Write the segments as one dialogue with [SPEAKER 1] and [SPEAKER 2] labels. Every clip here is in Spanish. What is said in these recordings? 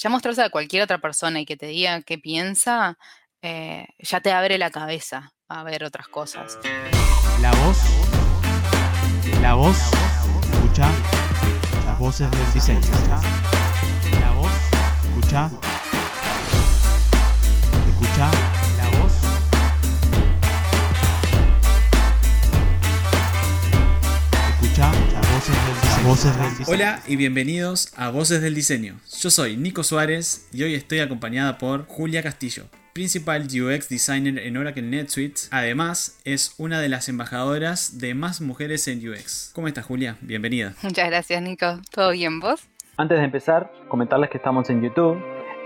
[SPEAKER 1] ya mostrarse a cualquier otra persona y que te diga qué piensa, eh, ya te abre la cabeza a ver otras cosas.
[SPEAKER 2] La voz, la voz, escucha las voces del diseño. La voz, escucha, voces del diseño.
[SPEAKER 3] Hola y bienvenidos a Voces del Diseño. Yo soy Nico Suárez y hoy estoy acompañada por Julia Castillo, Principal UX Designer en Oracle NetSuite. Además, es una de las embajadoras de más mujeres en UX. ¿Cómo estás, Julia? Bienvenida.
[SPEAKER 1] Muchas gracias, Nico. ¿Todo bien vos?
[SPEAKER 4] Antes de empezar, comentarles que estamos en YouTube,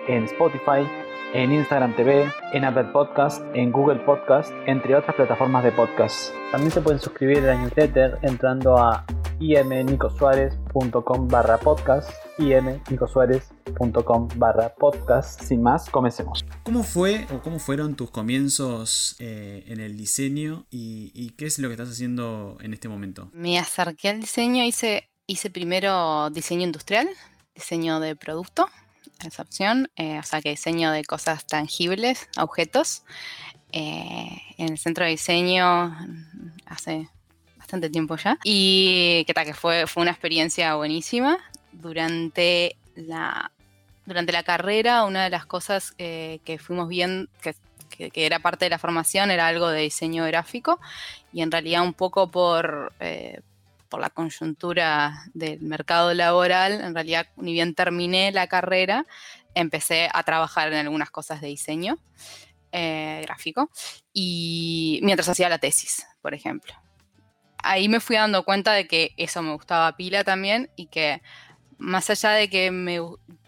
[SPEAKER 4] en Spotify, en Instagram TV, en Apple Podcast, en Google Podcast, entre otras plataformas de podcast. También se pueden suscribir a la newsletter entrando a imnicosuárez.com barra podcast, imnicosuárez.com barra podcast. Sin más, comencemos.
[SPEAKER 3] ¿Cómo fue o cómo fueron tus comienzos eh, en el diseño y, y qué es lo que estás haciendo en este momento?
[SPEAKER 1] Me acerqué al diseño, hice, hice primero diseño industrial, diseño de producto, esa opción, eh, o sea que diseño de cosas tangibles, objetos. eh, en el centro de diseño mm, hace bastante tiempo ya. Y que tal, que fue, fue una experiencia buenísima. Durante la, durante la carrera, una de las cosas eh, que fuimos viendo, que, que- era parte de la formación, era algo de diseño gráfico. Y en realidad un poco por, la coyuntura del mercado laboral, en realidad ni bien terminé la carrera, empecé a trabajar en algunas cosas de diseño eh, gráfico y mientras hacía la tesis, por ejemplo. Ahí me fui dando cuenta de que eso me gustaba pila también y que más allá de que me,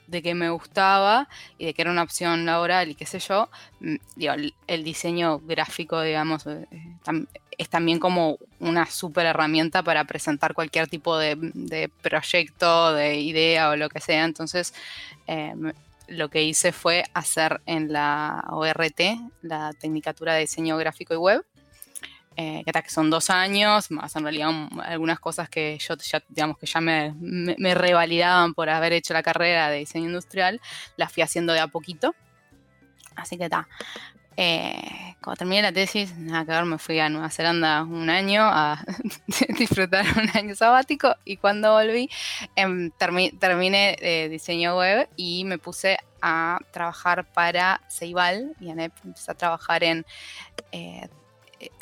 [SPEAKER 1] de que me gustaba y de que era una opción laboral y qué sé yo, mm, el, diseño gráfico, digamos, eh, es también como una súper herramienta para presentar cualquier tipo de, proyecto, de idea o lo que sea. Entonces, eh, lo que hice fue hacer en la ORT, la Tecnicatura de Diseño Gráfico y Web, eh, que, son dos años, más en realidad un- algunas cosas que yo ya, digamos que ya me, me- revalidaban por haber hecho la carrera de diseño industrial, las fui haciendo de a poquito. Así que está. cuando terminé la tesis, nada que ver, me fui a Nueva Zelanda un año a disfrutar un año sabático y cuando volví em, termi- terminé eh, diseño web y me puse a trabajar para Ceibal y ANEP. Empecé a trabajar en eh, eh,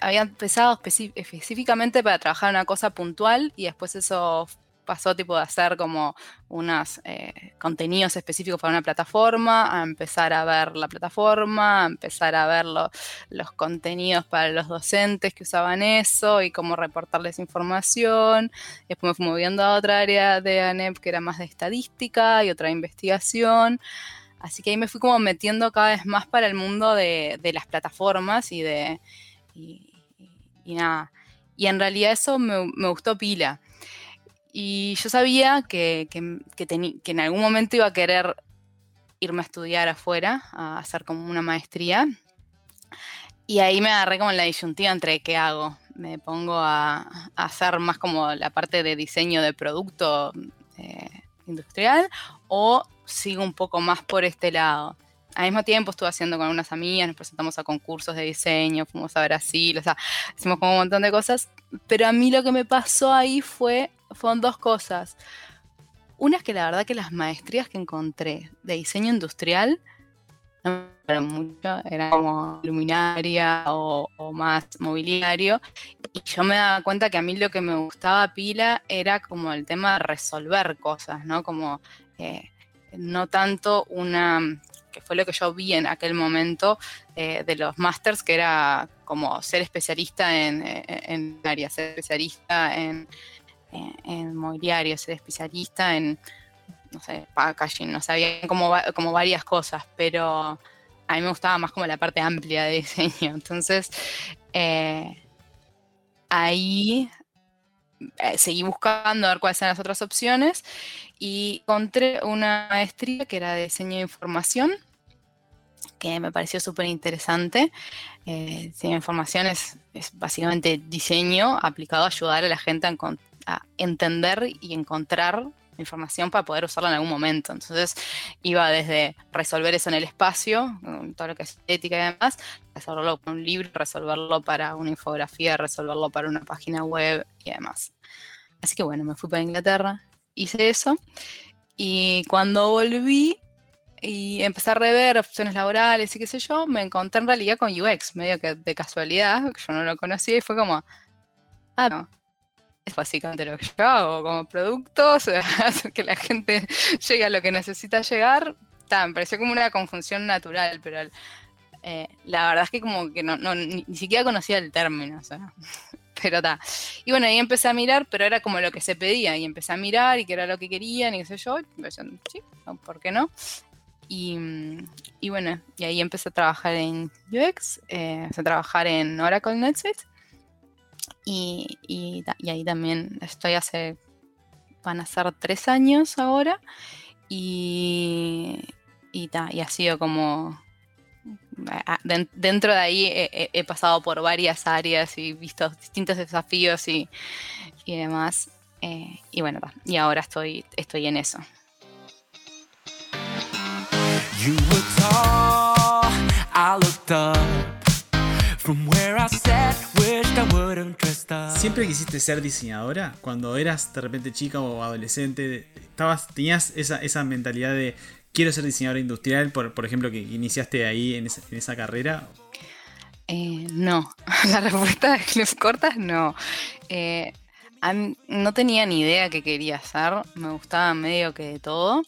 [SPEAKER 1] había empezado específicamente para trabajar una cosa puntual y después eso pasó tipo de hacer como unos eh, contenidos específicos para una plataforma, a empezar a ver la plataforma, a empezar a ver lo- los contenidos para los docentes que usaban eso y cómo reportarles información. Después me fui moviendo a otra área de ANEP que era más de estadística y otra investigación. Así que ahí me fui como metiendo cada vez más para el mundo de, de las plataformas y de, y, nada. Y en realidad eso me, gustó pila. Y yo sabía que, que- que que en algún momento iba a querer irme a estudiar afuera, a hacer como una maestría. Y ahí me agarré como la disyuntiva entre qué hago. Me pongo a, a hacer más como la parte de diseño de producto eh, industrial o sigo un poco más por este lado al mismo tiempo estuve haciendo con unas amigas, nos presentamos a concursos de diseño, fuimos a Brasil, o sea, hicimos como un montón de cosas, pero a mí lo que me pasó ahí fue, fueron dos cosas. Una es que la verdad que las maestrías que encontré de diseño industrial no me mucho, era como luminaria o, o más mobiliario, y yo me daba cuenta que a mí lo que me gustaba pila era como el tema de resolver cosas, ¿no? Como eh, no tanto una que fue lo que yo vi en aquel momento eh, de los masters, que era como ser especialista en, en, en área, ser especialista en, en, mobiliario, ser especialista en, no sé, packaging, no sabía como, como varias cosas, pero a mí me gustaba más como la parte amplia de diseño. Entonces, eh, ahí eh, seguí buscando a ver cuáles eran las otras opciones y encontré una maestría que era de diseño de información que me pareció súper interesante. Eh, información es, es, básicamente diseño aplicado a ayudar a la gente a, a, entender y encontrar información para poder usarla en algún momento. Entonces iba desde resolver eso en el espacio, todo lo que es ética y demás, resolverlo con un libro, resolverlo para una infografía, resolverlo para una página web y demás. Así que bueno, me fui para Inglaterra, hice eso y cuando volví y empecé a rever opciones laborales y qué sé yo, me encontré en realidad con UX, medio que de casualidad, yo no lo conocía y fue como, ah, no, es básicamente lo que yo hago como productos, hacer que la gente llegue a lo que necesita llegar. me pareció como una conjunción natural, pero eh, la verdad es que como que no, ni, siquiera conocía el término, pero está. Y bueno, ahí empecé a mirar, pero era como lo que se pedía, y empecé a mirar y que era lo que querían y qué sé yo, sí, ¿por qué no? Y, bueno, y ahí empecé a trabajar en UX, eh, a trabajar en Oracle NetSuite y, y, ahí también estoy hace, van a ser tres años ahora. Y, y, y ha sido como, dentro de ahí he, pasado por varias áreas y visto distintos desafíos y, y demás. Eh, y bueno, y ahora estoy, estoy en eso.
[SPEAKER 3] ¿Siempre quisiste ser diseñadora? Cuando eras de repente chica o adolescente, estabas, ¿tenías esa, mentalidad de quiero ser diseñadora industrial, por, por ejemplo, que iniciaste ahí en esa, carrera?
[SPEAKER 1] Eh, no, la respuesta es cortas no. Eh, no tenía ni idea qué quería hacer, me gustaba medio que de todo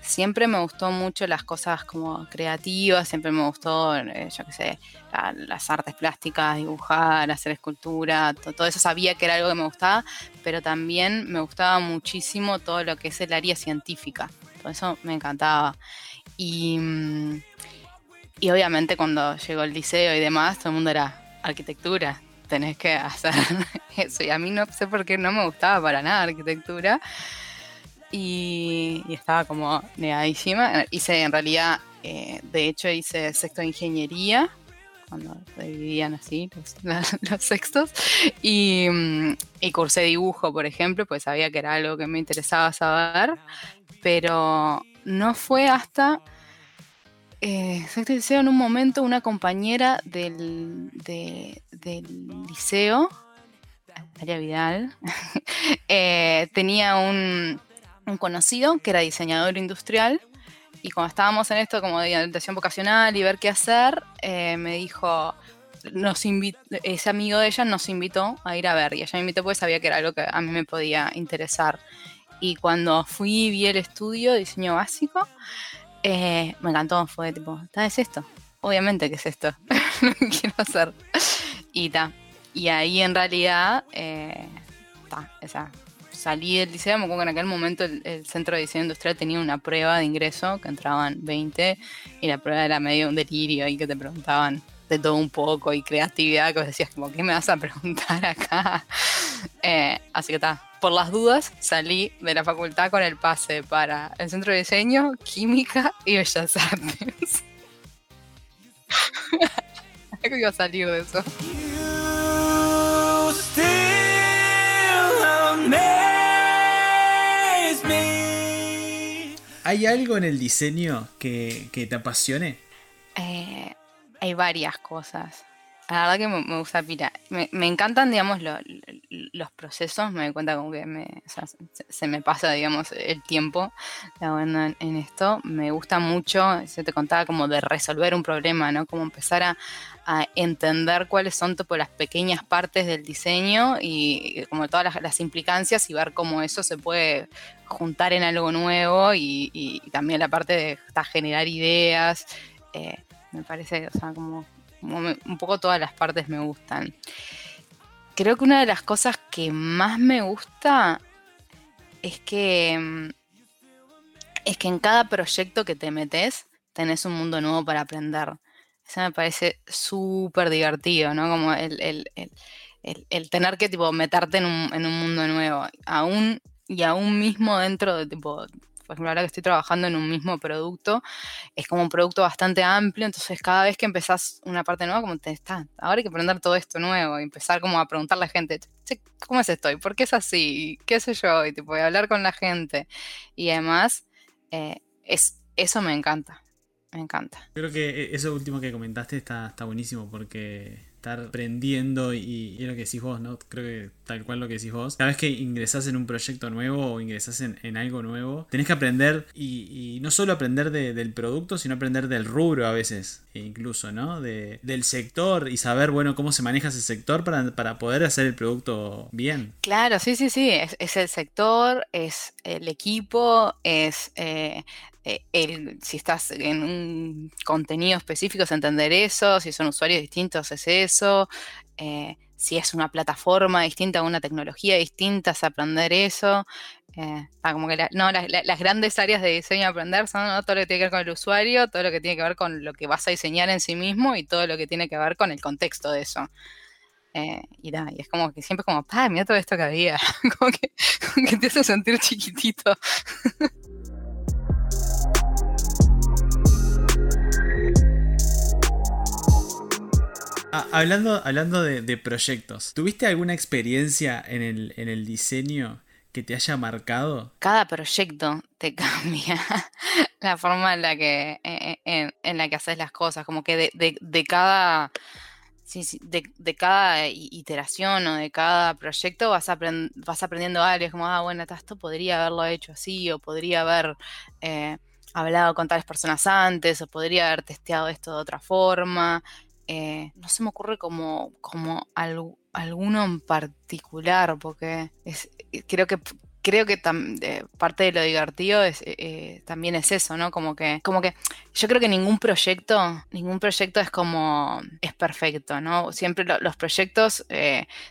[SPEAKER 1] siempre me gustó mucho las cosas como creativas, siempre me gustó, eh, yo qué sé, las artes plásticas, dibujar, hacer escultura, todo eso sabía que era algo que me gustaba, pero también me gustaba muchísimo todo lo que es el área científica, todo eso me encantaba. Y, mm, y obviamente cuando llegó el liceo y demás, todo el mundo era arquitectura, tenés que hacer eso, y a mí no sé por qué no me gustaba para nada arquitectura y, estaba como negadísima. Hice en realidad, eh, de hecho hice sexto de ingeniería, cuando dividían así los, sextos, y, mm, y, cursé dibujo, por ejemplo, pues sabía que era algo que me interesaba saber, pero no fue hasta... Eh, liceo en un momento una compañera del, del liceo, María Vidal, eh, tenía un, un conocido que era diseñador industrial y cuando estábamos en esto como de orientación vocacional y ver qué hacer, eh, me dijo, nos ese amigo de ella nos invitó a ir a ver y ella me invitó porque sabía que era algo que a mí me podía interesar. Y cuando fui y vi el estudio de diseño básico, eh, me encantó, fue tipo, ¿es esto? Obviamente que es esto, lo que quiero hacer. Y ta. Y ahí en realidad, eh, esa salí del liceo, me acuerdo que en aquel momento el, Centro de Diseño Industrial tenía una prueba de ingreso que entraban 20 y la prueba era medio un delirio ahí que te preguntaban de todo un poco y creatividad que vos decías como, ¿qué me vas a preguntar acá? Eh, así que está, por las dudas salí de la facultad con el pase para el Centro de Diseño, Química y Bellas Artes. ¿Cómo iba a salir de eso?
[SPEAKER 3] ¿Hay algo en el diseño que, te apasione?
[SPEAKER 1] Eh, hay varias cosas. La verdad que me, gusta, mira, me, encantan, digamos, los procesos, me doy cuenta como que se, me pasa, digamos, el tiempo en, en, esto. Me gusta mucho, se te contaba como de resolver un problema, ¿no? Como empezar a, entender cuáles son tipo, las pequeñas partes del diseño y como todas las, implicancias y ver cómo eso se puede juntar en algo nuevo y, también la parte de generar ideas. Eh, me parece, o sea, como, un poco todas las partes me gustan. Creo que una de las cosas que más me gusta es que mm, es que en cada proyecto que te metes tenés un mundo nuevo para aprender. Eso me parece súper divertido, ¿no? Como el, tener que tipo, meterte en un, en un mundo nuevo. Aún y aún mismo dentro de tipo Por ejemplo, ahora que estoy trabajando en un mismo producto, es como un producto bastante amplio, entonces cada vez que empezás una parte nueva, como te está, ahora hay que aprender todo esto nuevo y empezar como a preguntarle a la gente, ¿cómo es esto? ¿Y por qué es así? ¿Qué sé yo? Y tipo, hablar con la gente. Y además, eh, es, eso me encanta, me encanta.
[SPEAKER 3] Creo que e, eso último que comentaste está, está buenísimo porque estar aprendiendo y, y, lo que decís vos, ¿no? Creo que tal cual lo que decís vos. Cada vez que ingresás en un proyecto nuevo o ingresás en, algo nuevo, tenés que aprender y, no solo aprender del producto, sino aprender del rubro a veces, incluso, ¿no? De, del sector y saber, bueno, cómo se maneja ese sector para, para poder hacer el producto bien.
[SPEAKER 1] Claro, sí, sí, sí. Es, el sector, es el equipo, es eh, eh, el, si estás en un contenido específico es entender eso, si son usuarios distintos es eso, eh, si es una plataforma distinta, una tecnología distinta es aprender eso. Eh, ah, como que no, las grandes áreas de diseño aprender son todo lo que tiene que ver con el usuario, todo lo que tiene que ver con lo que vas a diseñar en sí mismo y todo lo que tiene que ver con el contexto de eso. y, da, y es como que siempre como, pa, mira todo esto que había, como, que, como que te hace sentir chiquitito.
[SPEAKER 3] Ah, hablando hablando de, proyectos, ¿tuviste alguna experiencia en el, diseño que te haya marcado?
[SPEAKER 1] Cada proyecto te cambia la forma en la que, eh, eh, en, la que haces las cosas, como que de, cada... de, cada iteración o de cada proyecto vas, vas aprendiendo algo. Es como, ah, bueno, esto podría haberlo hecho así, o podría haber eh, hablado con tales personas antes, o podría haber testeado esto de otra forma. Eh, no se me ocurre como, como alguno en particular, porque es, eh, creo que creo que eh, parte de lo divertido es, también es eso, ¿no? Como que, como que yo creo que ningún proyecto, ningún proyecto es como, es perfecto, ¿no? Siempre los proyectos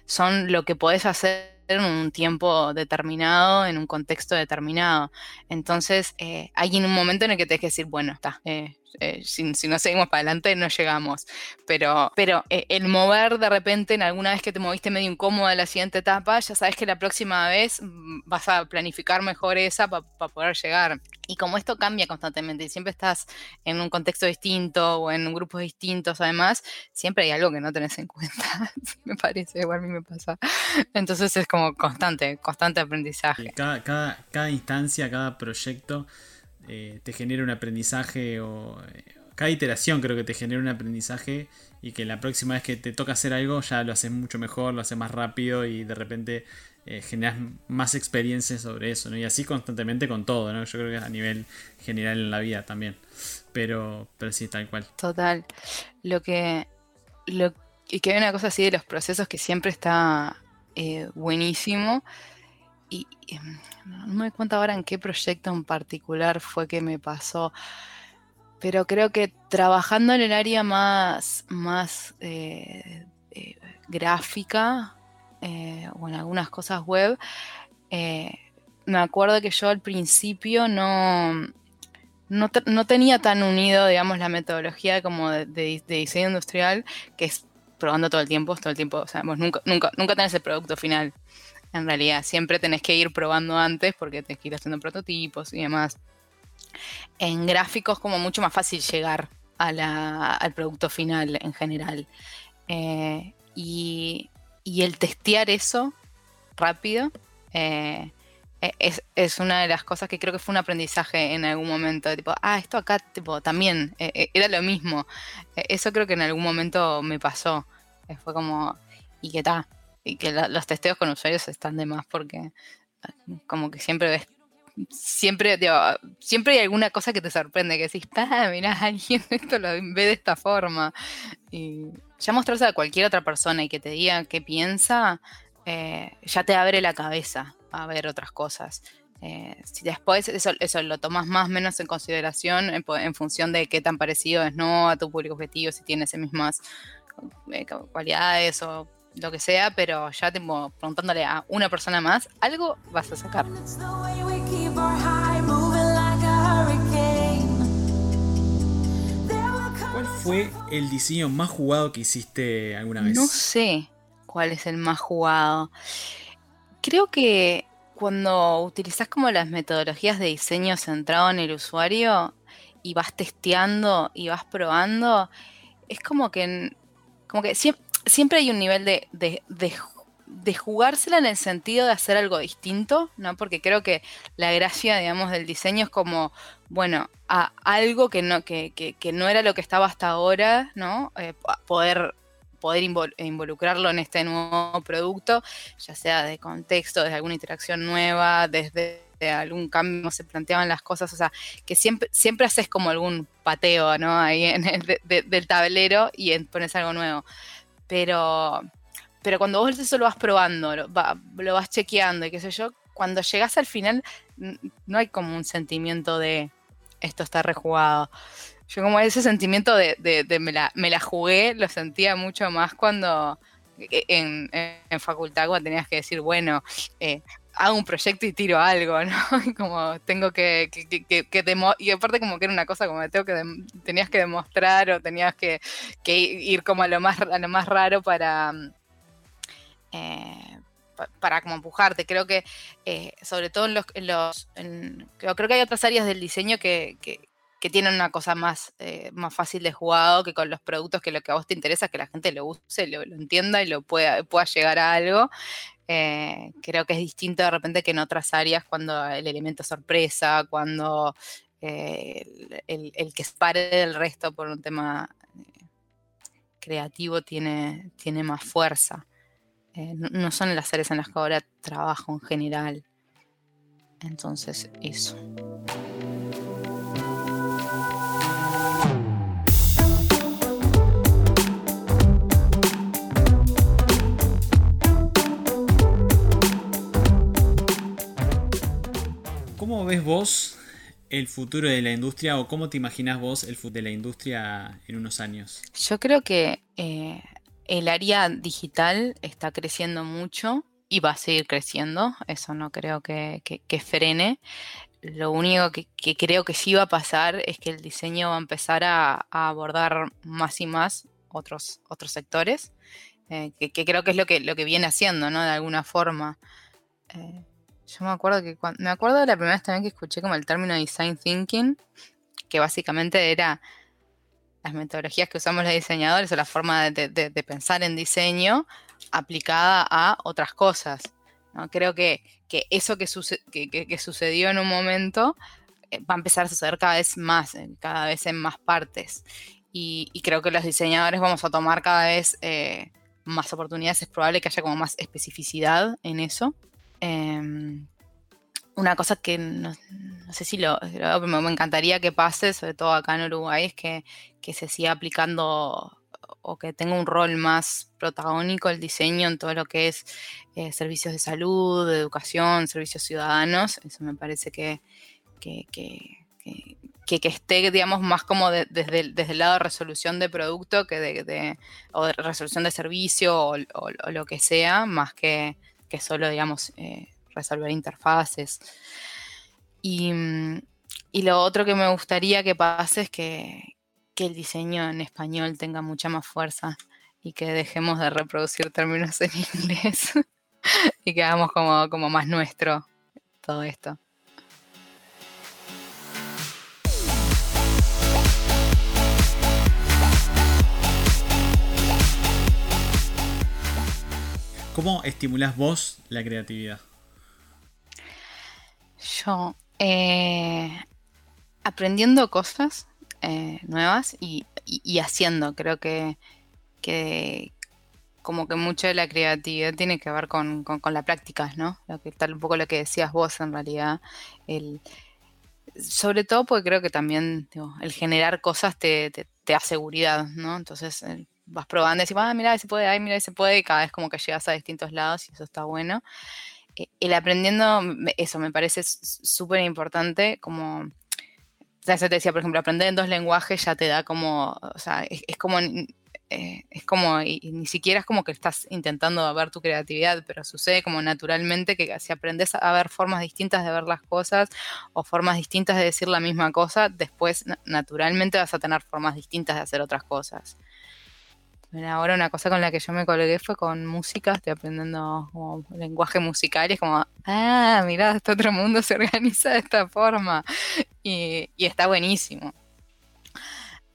[SPEAKER 1] son lo que podés hacer en un tiempo determinado, en un contexto determinado. Entonces, eh, hay en un momento en el que te que decir, bueno, está, eh, eh, si, no seguimos para adelante no llegamos. Pero, pero el mover de repente, en alguna vez que te moviste medio incómoda la siguiente etapa, ya sabes que la próxima vez mm, vas a planificar mejor esa para poder llegar. Y como esto cambia constantemente y siempre estás en un contexto distinto o en grupos distintos, además, siempre hay algo que no tenés en cuenta, me parece, igual a mí me pasa. Entonces es como constante, constante aprendizaje.
[SPEAKER 3] Cada, cada, cada instancia, cada proyecto eh, te genera un aprendizaje o eh, cada iteración creo que te genera un aprendizaje y que la próxima vez que te toca hacer algo ya lo haces mucho mejor, lo haces más rápido y de repente eh, generas más experiencias sobre eso, ¿no? Y así constantemente con todo, ¿no? Yo creo que a nivel general en la vida también. Pero, pero sí, tal cual.
[SPEAKER 1] Total. Lo que. Lo, y que hay una cosa así de los procesos que siempre está eh, buenísimo. Y, em, no me doy cuenta ahora en qué proyecto en particular fue que me pasó. Pero creo que trabajando en el área más, más eh, gráfica, eh, o en algunas cosas web, eh, me acuerdo que yo al principio no, no, tenía tan unido, digamos, la metodología como de, diseño industrial, que es probando todo el tiempo, todo el tiempo, o sea, nunca, nunca, nunca tenés el producto final. En realidad, siempre tenés que ir probando antes porque tenés que ir haciendo prototipos y demás. En gráficos como mucho más fácil llegar al producto final en general. Eh, y, y el testear eso rápido eh, e-, es, una de las cosas que creo que fue un aprendizaje en algún momento. Tipo, ah, esto acá tipo, también eh, eh, era lo mismo. eso creo que en algún momento me pasó. fue como, y que tal. Y que los testeos con usuarios están de más porque como que siempre ves siempre, siempre hay alguna cosa que te sorprende, que decís, ah, mirá, alguien esto lo ve de esta forma. Y ya mostrarse a cualquier otra persona y que te diga qué piensa, eh, ya te abre la cabeza a ver otras cosas. Eh, si después eso, eso lo tomas más o menos en consideración en, función de qué tan parecido es no a tu público objetivo, si tiene esas mismas eh, cualidades o lo que sea, pero ya tipo, preguntándole a una persona más, algo vas a sacar.
[SPEAKER 3] ¿Cuál fue el diseño más jugado que hiciste alguna vez?
[SPEAKER 1] No sé cuál es el más jugado. Creo que cuando utilizas como las metodologías de diseño centrado en el usuario y vas testeando y vas probando, es como que, como que siempre, hay un nivel de, de, de, jugársela en el sentido de hacer algo distinto, ¿no? Porque creo que la gracia, digamos, del diseño es como, bueno, a algo que no, que, que, no era lo que estaba hasta ahora, ¿no? Eh, poder poder involucrarlo en este nuevo producto, ya sea de contexto, desde alguna interacción nueva, desde algún cambio, se planteaban las cosas, o sea, que siempre, siempre haces como algún pateo, ¿no? Ahí en el del tablero y pones algo nuevo. Pero, pero cuando vos eso lo vas probando, lo, lo vas chequeando y qué sé yo, cuando llegas al final no hay como un sentimiento de esto está rejugado. Yo como ese sentimiento de, me, la, jugué, lo sentía mucho más cuando e, en, facultad, cuando tenías que decir, bueno, eh, hago un proyecto y tiro algo, ¿no? como tengo que, y aparte como que era una cosa como tengo que tenías que demostrar o tenías que, ir como a lo más a lo más raro para eh, para como empujarte. Creo que eh, sobre todo en los, creo, que hay otras áreas del diseño que, que tienen una cosa más, eh, más fácil de jugado que con los productos que lo que a vos te interesa es que la gente lo use, lo, entienda y lo pueda, pueda llegar a algo. Eh, creo que es distinto de repente que en otras áreas cuando el elemento sorpresa, cuando eh, el, que se pare del resto por un tema creativo tiene, tiene más fuerza. No, no, son las áreas en las que ahora trabajo en general. Entonces, eso.
[SPEAKER 3] ¿Cómo ves vos el futuro de la industria o cómo te imaginas vos el futuro de la industria en unos años?
[SPEAKER 1] Yo creo que eh, el área digital está creciendo mucho y va a seguir creciendo. Eso no creo que, frene. Lo único que, creo que sí va a pasar es que el diseño va a empezar a, abordar más y más otros, otros sectores, eh, que, creo que es lo que, lo que viene haciendo, ¿no? De alguna forma. Eh, yo me acuerdo que cuando, me acuerdo de la primera vez también que escuché como el término design thinking, que básicamente era las metodologías que usamos los diseñadores o la forma de, pensar en diseño aplicada a otras cosas. ¿no? Creo que, eso que, sucedió en un momento eh, va a empezar a suceder cada vez más, cada vez en más partes. Y, creo que los diseñadores vamos a tomar cada vez eh, más oportunidades. Es probable que haya como más especificidad en eso. Em, una cosa que no, sé si lo, me encantaría que pase, sobre todo acá en Uruguay, es que, se siga aplicando o que tenga un rol más protagónico el diseño en todo lo que es eh, servicios de salud, de educación, servicios ciudadanos. Eso me parece que, que, esté, digamos, más como desde, el, desde el lado de resolución de producto que de, o resolución de servicio o lo que sea, más que que solo, digamos, eh, resolver interfaces. Mm, y, lo otro que me gustaría que pase es que, el diseño en español tenga mucha más fuerza y que dejemos de reproducir términos en inglés y que hagamos como, como más nuestro todo esto.
[SPEAKER 3] ¿Cómo estimulás vos la creatividad?
[SPEAKER 1] Yo, eh, aprendiendo cosas eh, nuevas y, haciendo, creo que, como que mucho de la creatividad tiene que ver con, la práctica, ¿no? Que, tal un poco lo que decías vos en realidad. El, sobre todo porque creo que también el generar cosas te, da seguridad, ¿no? Entonces, vas probando y decís, ah, mira, se puede, ay, mira, se puede, y cada vez como que llegas a distintos lados y eso está bueno. Eh, el aprendiendo, eso me parece súper importante, como, ya te decía, por ejemplo, aprender en dos lenguajes ya te da como, o sea, es, como, eh, es como, y, ni siquiera es como que estás intentando ver tu creatividad, pero sucede como naturalmente que si aprendes a ver formas distintas de ver las cosas o formas distintas de decir la misma cosa, después naturalmente vas a tener formas distintas de hacer otras cosas. Ahora una cosa con la que yo me colgué fue con música, estoy aprendiendo como lenguaje musical y es como, ah, mirá, este otro mundo se organiza de esta forma y, y está buenísimo.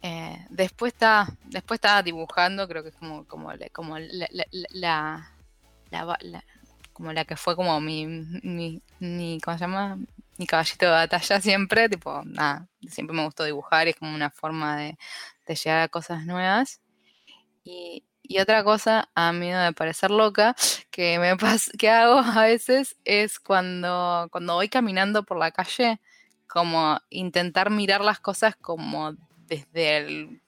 [SPEAKER 1] Eh, después está después estaba dibujando, creo que es como, como, la, como la que fue como mi, mi, ¿cómo se llama? Mi caballito de batalla siempre, tipo, nada, siempre me gustó dibujar, es como una forma de llegar a cosas nuevas. Y, y, otra cosa, a mí de parecer loca, que me que hago a veces es cuando, cuando voy caminando por la calle, como intentar mirar las cosas como desde el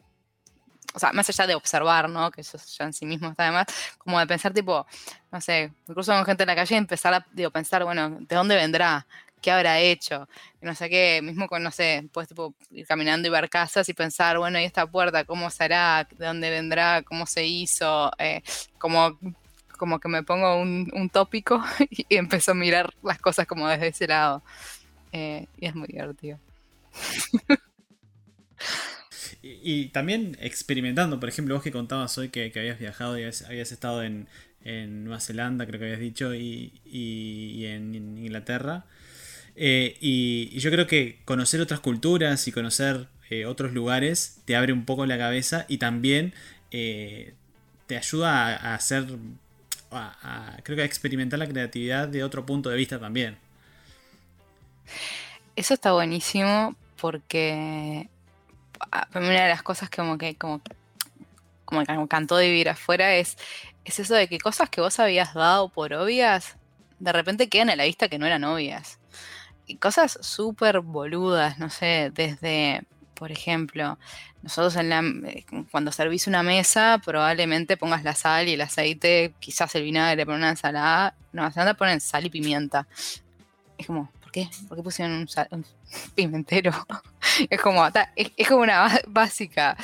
[SPEAKER 1] o sea, más allá de observar, ¿no? Que eso ya en sí mismo está además, como de pensar, tipo, no sé, incluso con gente en la calle, empezar a digo, pensar, bueno, ¿de dónde vendrá? ¿Qué habrá hecho? No sé qué, mismo con, no sé, puedes tipo, ir caminando y ver casas y pensar, bueno, ¿y esta puerta cómo será? ¿De dónde vendrá? ¿Cómo se hizo? Eh, como, como que me pongo un, un tópico y, empiezo a mirar las cosas como desde ese lado. Eh, y es muy divertido.
[SPEAKER 3] Y, también experimentando, por ejemplo, vos que contabas hoy que, habías viajado y habías, estado en, Nueva Zelanda, creo que habías dicho, y, en, Inglaterra. Eh, y, yo creo que conocer otras culturas y conocer eh, otros lugares te abre un poco la cabeza y también eh, te ayuda a, hacer, creo que a experimentar la creatividad de otro punto de vista también.
[SPEAKER 1] Eso está buenísimo porque una de las cosas que como que como, como que cantó de vivir afuera es, es eso de que cosas que vos habías dado por obvias, de repente quedan a la vista que no eran obvias. Cosas súper boludas, no sé, desde, por ejemplo, nosotros en la, eh, cuando servís una mesa, probablemente pongas la sal y el aceite, quizás el vinagre para una ensalada. No, se ponen sal y pimienta. Es como, qué? ¿Por qué pusieron un, pimentero? es como, es, como una básica.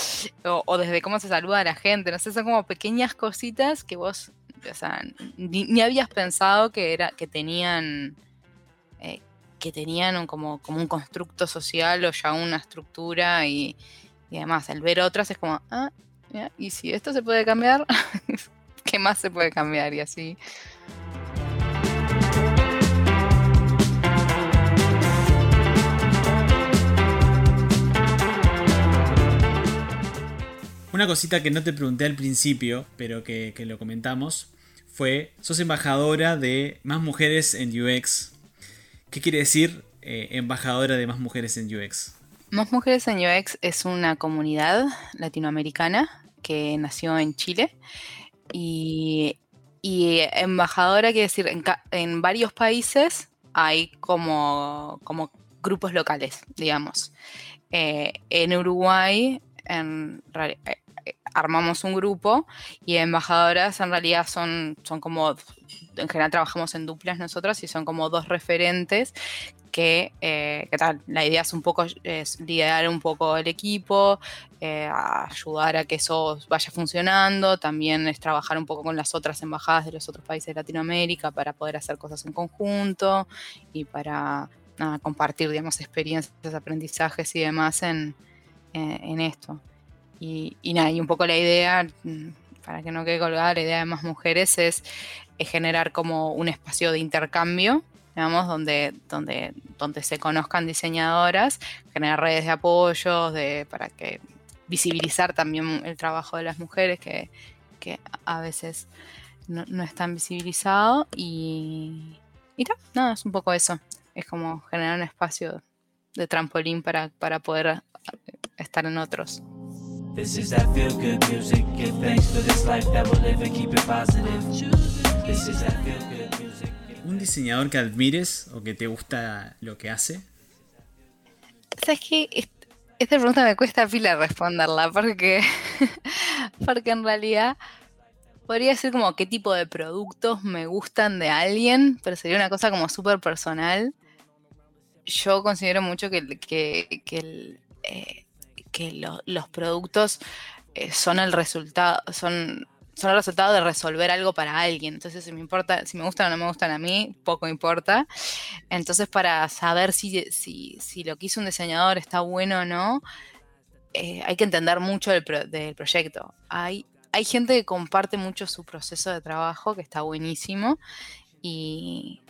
[SPEAKER 1] O, desde cómo se saluda a la gente, no sé, son como pequeñas cositas que vos, o sea, ni, habías pensado que era, que tenían. Que tenían como, como un constructo social o ya una estructura y, además el ver otras es como, ah, y si esto se puede cambiar, ¿qué más se puede cambiar? Y así.
[SPEAKER 3] Una cosita que no te pregunté al principio, pero que, lo comentamos, fue, sos embajadora de más mujeres en UX. ¿Qué quiere decir eh, embajadora de más mujeres en UX?
[SPEAKER 1] Más Mujeres en UX es una comunidad latinoamericana que nació en Chile y, embajadora quiere decir en, varios países hay como, como grupos locales, digamos. Eh, en Uruguay en, armamos un grupo y embajadoras en realidad son, son como, en general trabajamos en duplas nosotros y son como dos referentes que, eh, tal? La idea es un poco es liderar un poco el equipo, eh, ayudar a que eso vaya funcionando, también es trabajar un poco con las otras embajadas de los otros países de Latinoamérica para poder hacer cosas en conjunto y para compartir, digamos, experiencias, aprendizajes y demás en, en esto. Y, nada, y un poco la idea, mm, para que no quede colgada, la idea de más mujeres es, generar como un espacio de intercambio, digamos, donde, donde, donde se conozcan diseñadoras, generar redes de apoyo, de, para que visibilizar también el trabajo de las mujeres que, a veces no, no están visibilizados y, y nada, es un poco eso, es como generar un espacio de trampolín para, para poder estar en otros.
[SPEAKER 3] ¿Un diseñador que admires o que te gusta lo que hace?
[SPEAKER 1] ¿Sabes qué? Esta pregunta me cuesta pila responderla porque, porque en realidad podría ser como qué tipo de productos me gustan de alguien, pero sería una cosa como súper personal. Yo considero mucho que, que, que el, eh, que los productos eh, son el resultado, son, son el resultado de resolver algo para alguien. Entonces, si me importa, si me gustan o no me gustan a mí, poco importa. Entonces, para saber si, si, lo que hizo un diseñador está bueno o no, eh, hay que entender mucho del, proyecto. Hay hay gente que comparte mucho su proceso de trabajo, que está buenísimo, y,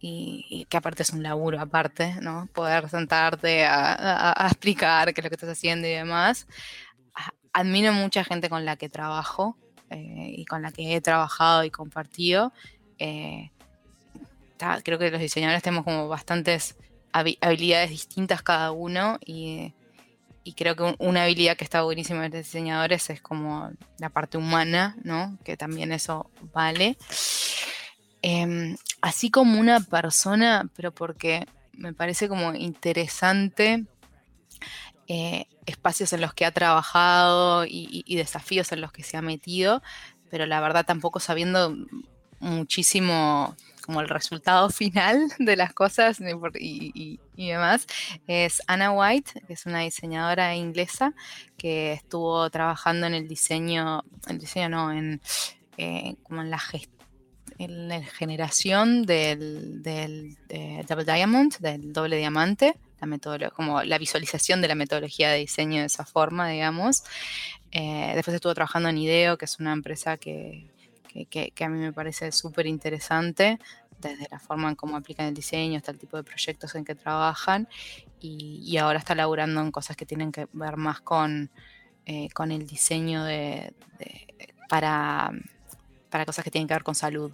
[SPEAKER 1] y, que aparte es un laburo aparte, ¿no? Poder sentarte a, explicar qué es lo que estás haciendo y demás. Admiro mucha gente con la que trabajo eh, y con la que he trabajado y compartido. Eh, creo que los diseñadores tenemos como bastantes habilidades distintas cada uno y, y creo que una habilidad que está buenísima de los diseñadores es como la parte humana, ¿no? Que también eso vale. Em, así como una persona, pero porque me parece como interesante eh, espacios en los que ha trabajado y, desafíos en los que se ha metido, pero la verdad tampoco sabiendo muchísimo como el resultado final de las cosas y, demás, es Anna White, que es una diseñadora inglesa que estuvo trabajando en el diseño, el diseño no, en eh, como en la gestión en la generación del, Double Diamond, del doble diamante, la como la visualización de la metodología de diseño de esa forma, digamos. Eh, después estuvo trabajando en IDEO, que es una empresa que, a mí me parece súper interesante, desde la forma en cómo aplican el diseño hasta el tipo de proyectos en que trabajan. Y, ahora está laburando en cosas que tienen que ver más con, eh, con el diseño de, para, para cosas que tienen que ver con salud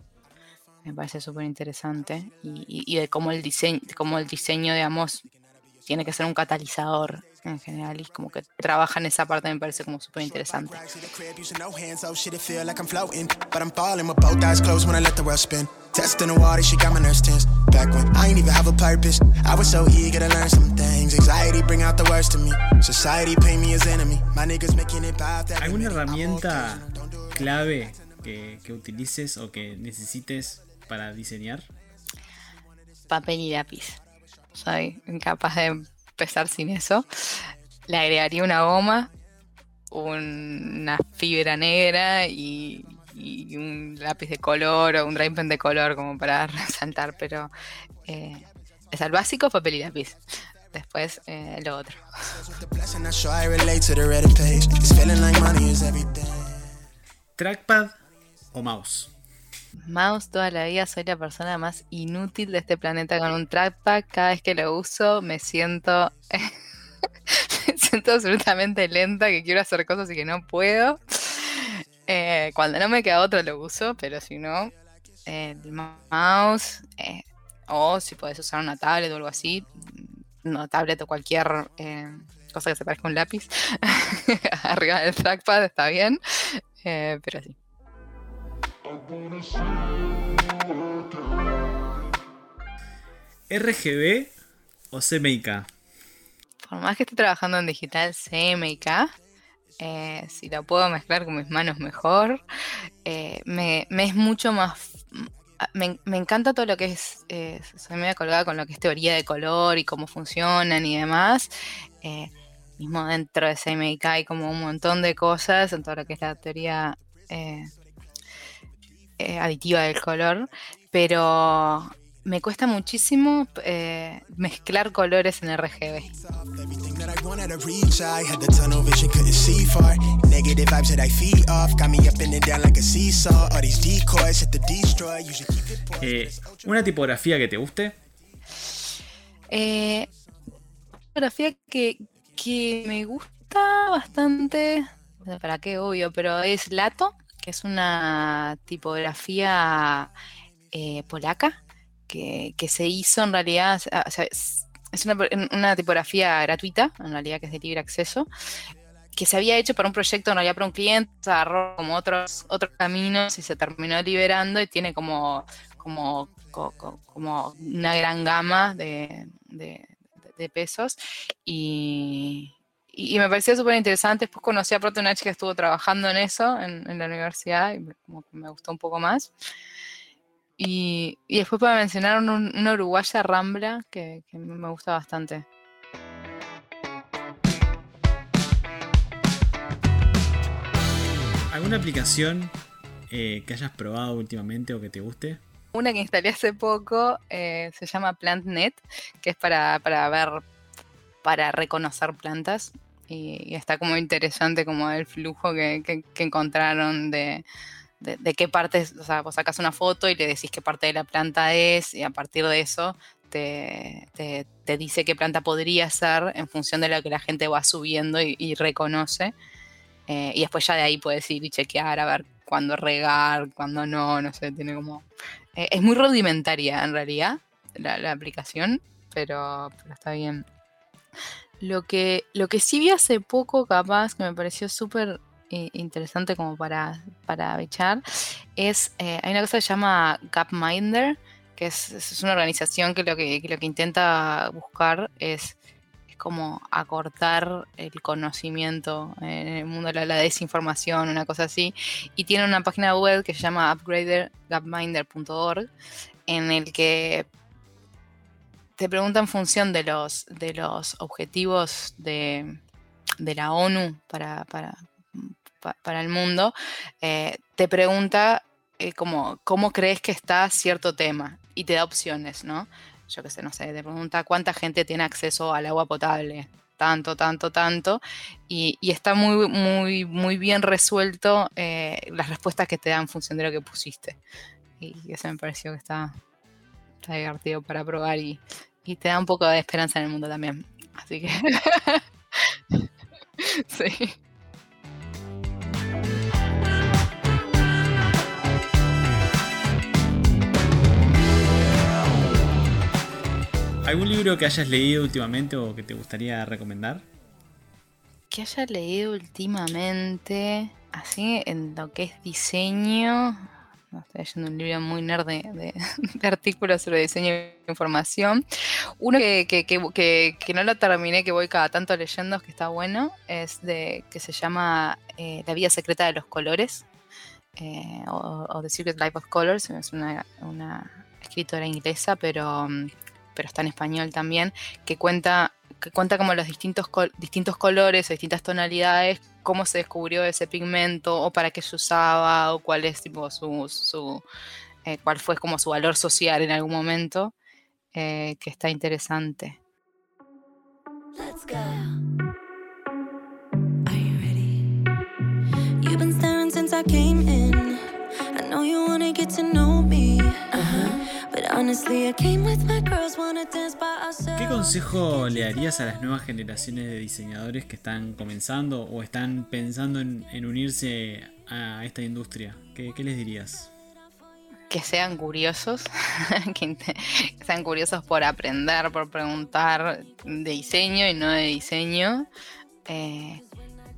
[SPEAKER 1] me parece súper interesante y, de cómo el diseño, cómo el diseño, digamos, tiene que ser un catalizador en general y como que trabaja en esa parte me parece como súper interesante.
[SPEAKER 3] ¿Alguna herramienta clave que, que utilices o que necesites para diseñar?
[SPEAKER 1] Papel y lápiz. Soy incapaz de empezar sin eso. Le agregaría una goma, una fibra negra y, un lápiz de color o un dry pen de color como para resaltar, pero eh, es el básico, papel y lápiz. Después eh, lo otro.
[SPEAKER 3] ¿Trackpad o mouse?
[SPEAKER 1] Mouse toda la vida, soy la persona más inútil de este planeta con un trackpad. Cada vez que lo uso me siento, me siento absolutamente lenta, que quiero hacer cosas y que no puedo. Eh, cuando no me queda otro lo uso, pero si no, el mouse, eh, o si puedes usar una tablet o algo así, no tablet o cualquier eh, cosa que se parezca a un lápiz, arriba del trackpad está bien, pero sí.
[SPEAKER 3] ¿RGB o CMYK?
[SPEAKER 1] Por más que esté trabajando en digital CMYK, eh, si lo puedo mezclar con mis manos mejor, eh, me, es mucho más... Me, encanta todo lo que es, eh, soy medio colgada con lo que es teoría de color y cómo funcionan y demás. mismo dentro de CMYK hay como un montón de cosas en todo lo que es la teoría eh, aditiva del color, pero me cuesta muchísimo eh, mezclar colores en RGB.
[SPEAKER 3] Eh, ¿Una tipografía que te guste?
[SPEAKER 1] Eh, tipografía que, que me gusta bastante, para qué obvio, pero es Lato que es una tipografía eh, polaca que, se hizo en realidad, es, una, tipografía gratuita, en realidad que es de libre acceso, que se había hecho para un proyecto, en realidad para un cliente, agarró como otros, otros caminos y se terminó liberando y tiene como, como, como, una gran gama de pesos. Y, y, me parecía súper interesante. Después conocí a chica que estuvo trabajando en eso en, la universidad y como me gustó un poco más. Y, y después para mencionar una uruguaya Rambla que, me gusta bastante.
[SPEAKER 3] ¿Alguna aplicación eh, que hayas probado últimamente o que te guste?
[SPEAKER 1] Una que instalé hace poco eh, se llama PlantNet, que es para, para ver, para reconocer plantas y, está como interesante como el flujo que, encontraron de, de, de qué partes, o sea, vos sacas una foto y le decís qué parte de la planta es y a partir de eso te, te- te dice qué planta podría ser en función de lo que la gente va subiendo y, reconoce. Eh, y después ya de ahí puedes ir y chequear a ver cuándo regar, cuándo no, no sé, tiene como... eh, es muy rudimentaria en realidad la, aplicación, pero está bien. Lo que, lo que sí vi hace poco, capaz, que me pareció súper eh, interesante como para, para echar, es, eh, hay una cosa que se llama Gapminder, que es, es una organización que lo que, lo que intenta buscar es, es como acortar el conocimiento en el mundo de la, la desinformación, una cosa así, y tiene una página web que se llama upgrader.gapminder.org, en el que te pregunta en función de los, de los objetivos de, de la ONU para, para, pa- para el mundo, eh, te pregunta eh, como, cómo crees que está cierto tema y te da opciones, ¿no? Yo qué sé, no sé, te pregunta cuánta gente tiene acceso al agua potable, tanto, tanto, tanto, y, y está muy, muy, muy bien resuelto eh, las respuestas que te dan en función de lo que pusiste. Y eso me pareció que está, está divertido para probar y, y te da un poco de esperanza en el mundo también. Así que. sí.
[SPEAKER 3] ¿Algún libro que hayas leído últimamente o que te gustaría recomendar?
[SPEAKER 1] Que haya leído últimamente, así en lo que es diseño. Estoy leyendo un libro muy nerd de, de- artículos sobre diseño e información. Uno que, que- que- que- no lo terminé, que voy cada tanto leyendo, que está bueno, es de que se llama eh, La vida secreta de los colores. eh, o, o The Secret Life of Colors. Es una, una escritora inglesa, pero, pero está en español también, que cuenta que cuenta como los distintos, distintos colores o distintas tonalidades, cómo se descubrió ese pigmento, o para qué se usaba, o cuál es tipo su, su eh, cuál fue como su valor social en algún momento, eh, que está interesante.
[SPEAKER 5] Let's go. I came in. I know you wanna.
[SPEAKER 3] ¿Qué consejo le darías a las nuevas generaciones de diseñadores que están comenzando o están pensando en, en unirse a esta industria? ¿Qué, qué les dirías?
[SPEAKER 1] que sean curiosos, que, sean curiosos por aprender, por preguntar de diseño y no de diseño. eh,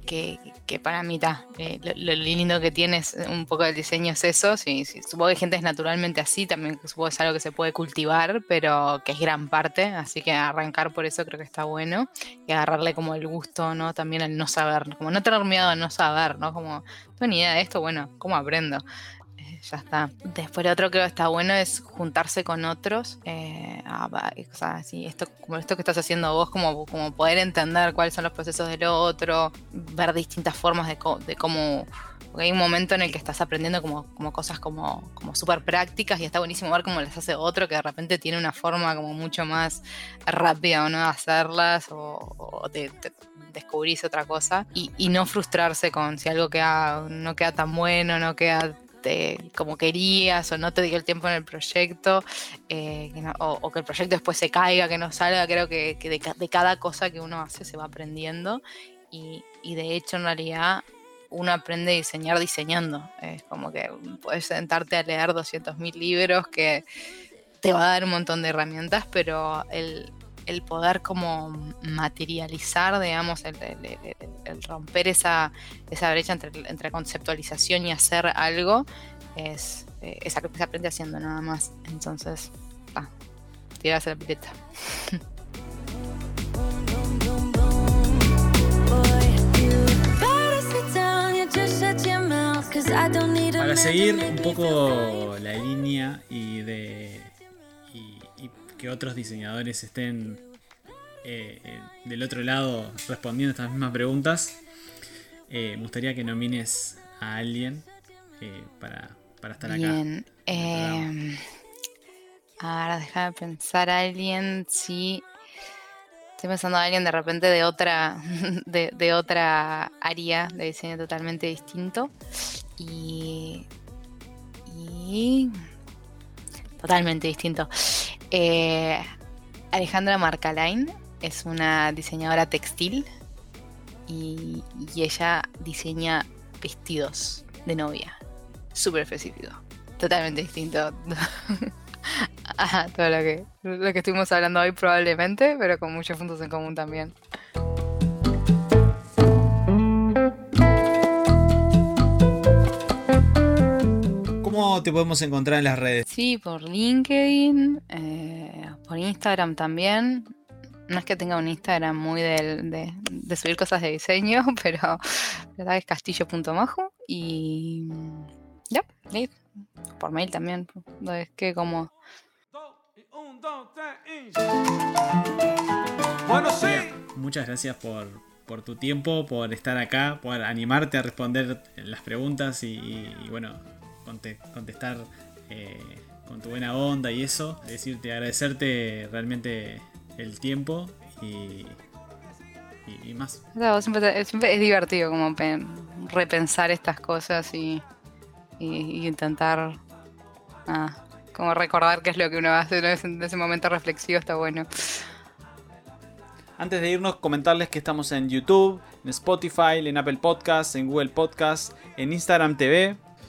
[SPEAKER 1] que, que para mí está. lo, lo lindo que tiene es un poco del diseño es eso. Sí, sí, supongo que gente es naturalmente así, también supongo que es algo que se puede cultivar, pero que es gran parte. Así que arrancar por eso creo que está bueno. Y agarrarle como el gusto, ¿no? También al no saber, como no tener miedo a no saber, ¿no? Como, tengo ni idea de esto, bueno, ¿cómo aprendo? Ya está. Después otro que está bueno es juntarse con otros. a- va- o sea, sí, esto, como esto que estás haciendo vos, como, como poder entender cuáles son los procesos del otro, ver distintas formas de, cómo... Porque hay un momento en el que estás aprendiendo como, como cosas como, como súper prácticas y está buenísimo ver cómo las hace otro que de repente tiene una forma como mucho más rápida o no de hacerlas o, o te descubrís otra cosa y, y no frustrarse con si algo queda, no queda tan bueno, no queda como querías o no te dio el tiempo en el proyecto eh, o, que el proyecto después se caiga, que no salga, creo que, de cada cosa que uno hace se va aprendiendo. Y, y de hecho en realidad uno aprende a diseñar diseñando, es como que puedes sentarte a leer 200.000 libros que te va a dar un montón de herramientas, pero el, el poder como materializar, digamos, el, el- el- el romper esa, esa brecha entre, entre conceptualización y hacer algo, es, eh, es algo que se aprende haciendo nada más. Entonces, ah, tirarse la pileta.
[SPEAKER 3] Para seguir un poco la línea y de que otros diseñadores estén eh, eh, del otro lado respondiendo estas mismas preguntas, eh, me gustaría que nomines a alguien para, para estar acá.
[SPEAKER 1] Bien.
[SPEAKER 3] programa.
[SPEAKER 1] em, ahora déjame pensar a alguien si. Estoy pensando en alguien de repente de otra, de, de otra área de diseño totalmente distinto. Y. Y. Totalmente distinto. Eh, Alejandra Marcalain es una diseñadora textil y, ella diseña vestidos de novia. Súper específico. Totalmente distinto a todo lo que, lo que estuvimos hablando hoy probablemente, pero con muchos puntos en común también.
[SPEAKER 3] Te podemos encontrar en las redes?
[SPEAKER 1] Sí, por LinkedIn, eh, por Instagram también. No es que tenga un Instagram muy del- de, de subir cosas de diseño, pero la verdad es castillo.majo y ya, por mail también. Es que como
[SPEAKER 2] Bueno, sí.
[SPEAKER 3] Muchas gracias por, por tu tiempo, por estar acá, por animarte a responder las preguntas y, y, bueno, contestar eh, con tu buena onda y eso. Decirte, agradecerte realmente el tiempo y, y- y más.
[SPEAKER 1] No, siempre, siempre es divertido como pen- repensar estas cosas y, y- y intentar ah, como recordar qué es lo que uno hace ¿no? en ese momento reflexivo está bueno.
[SPEAKER 3] Antes de irnos, comentarles que estamos en YouTube, en Spotify, en Apple Podcasts, en Google Podcasts, en Instagram TV.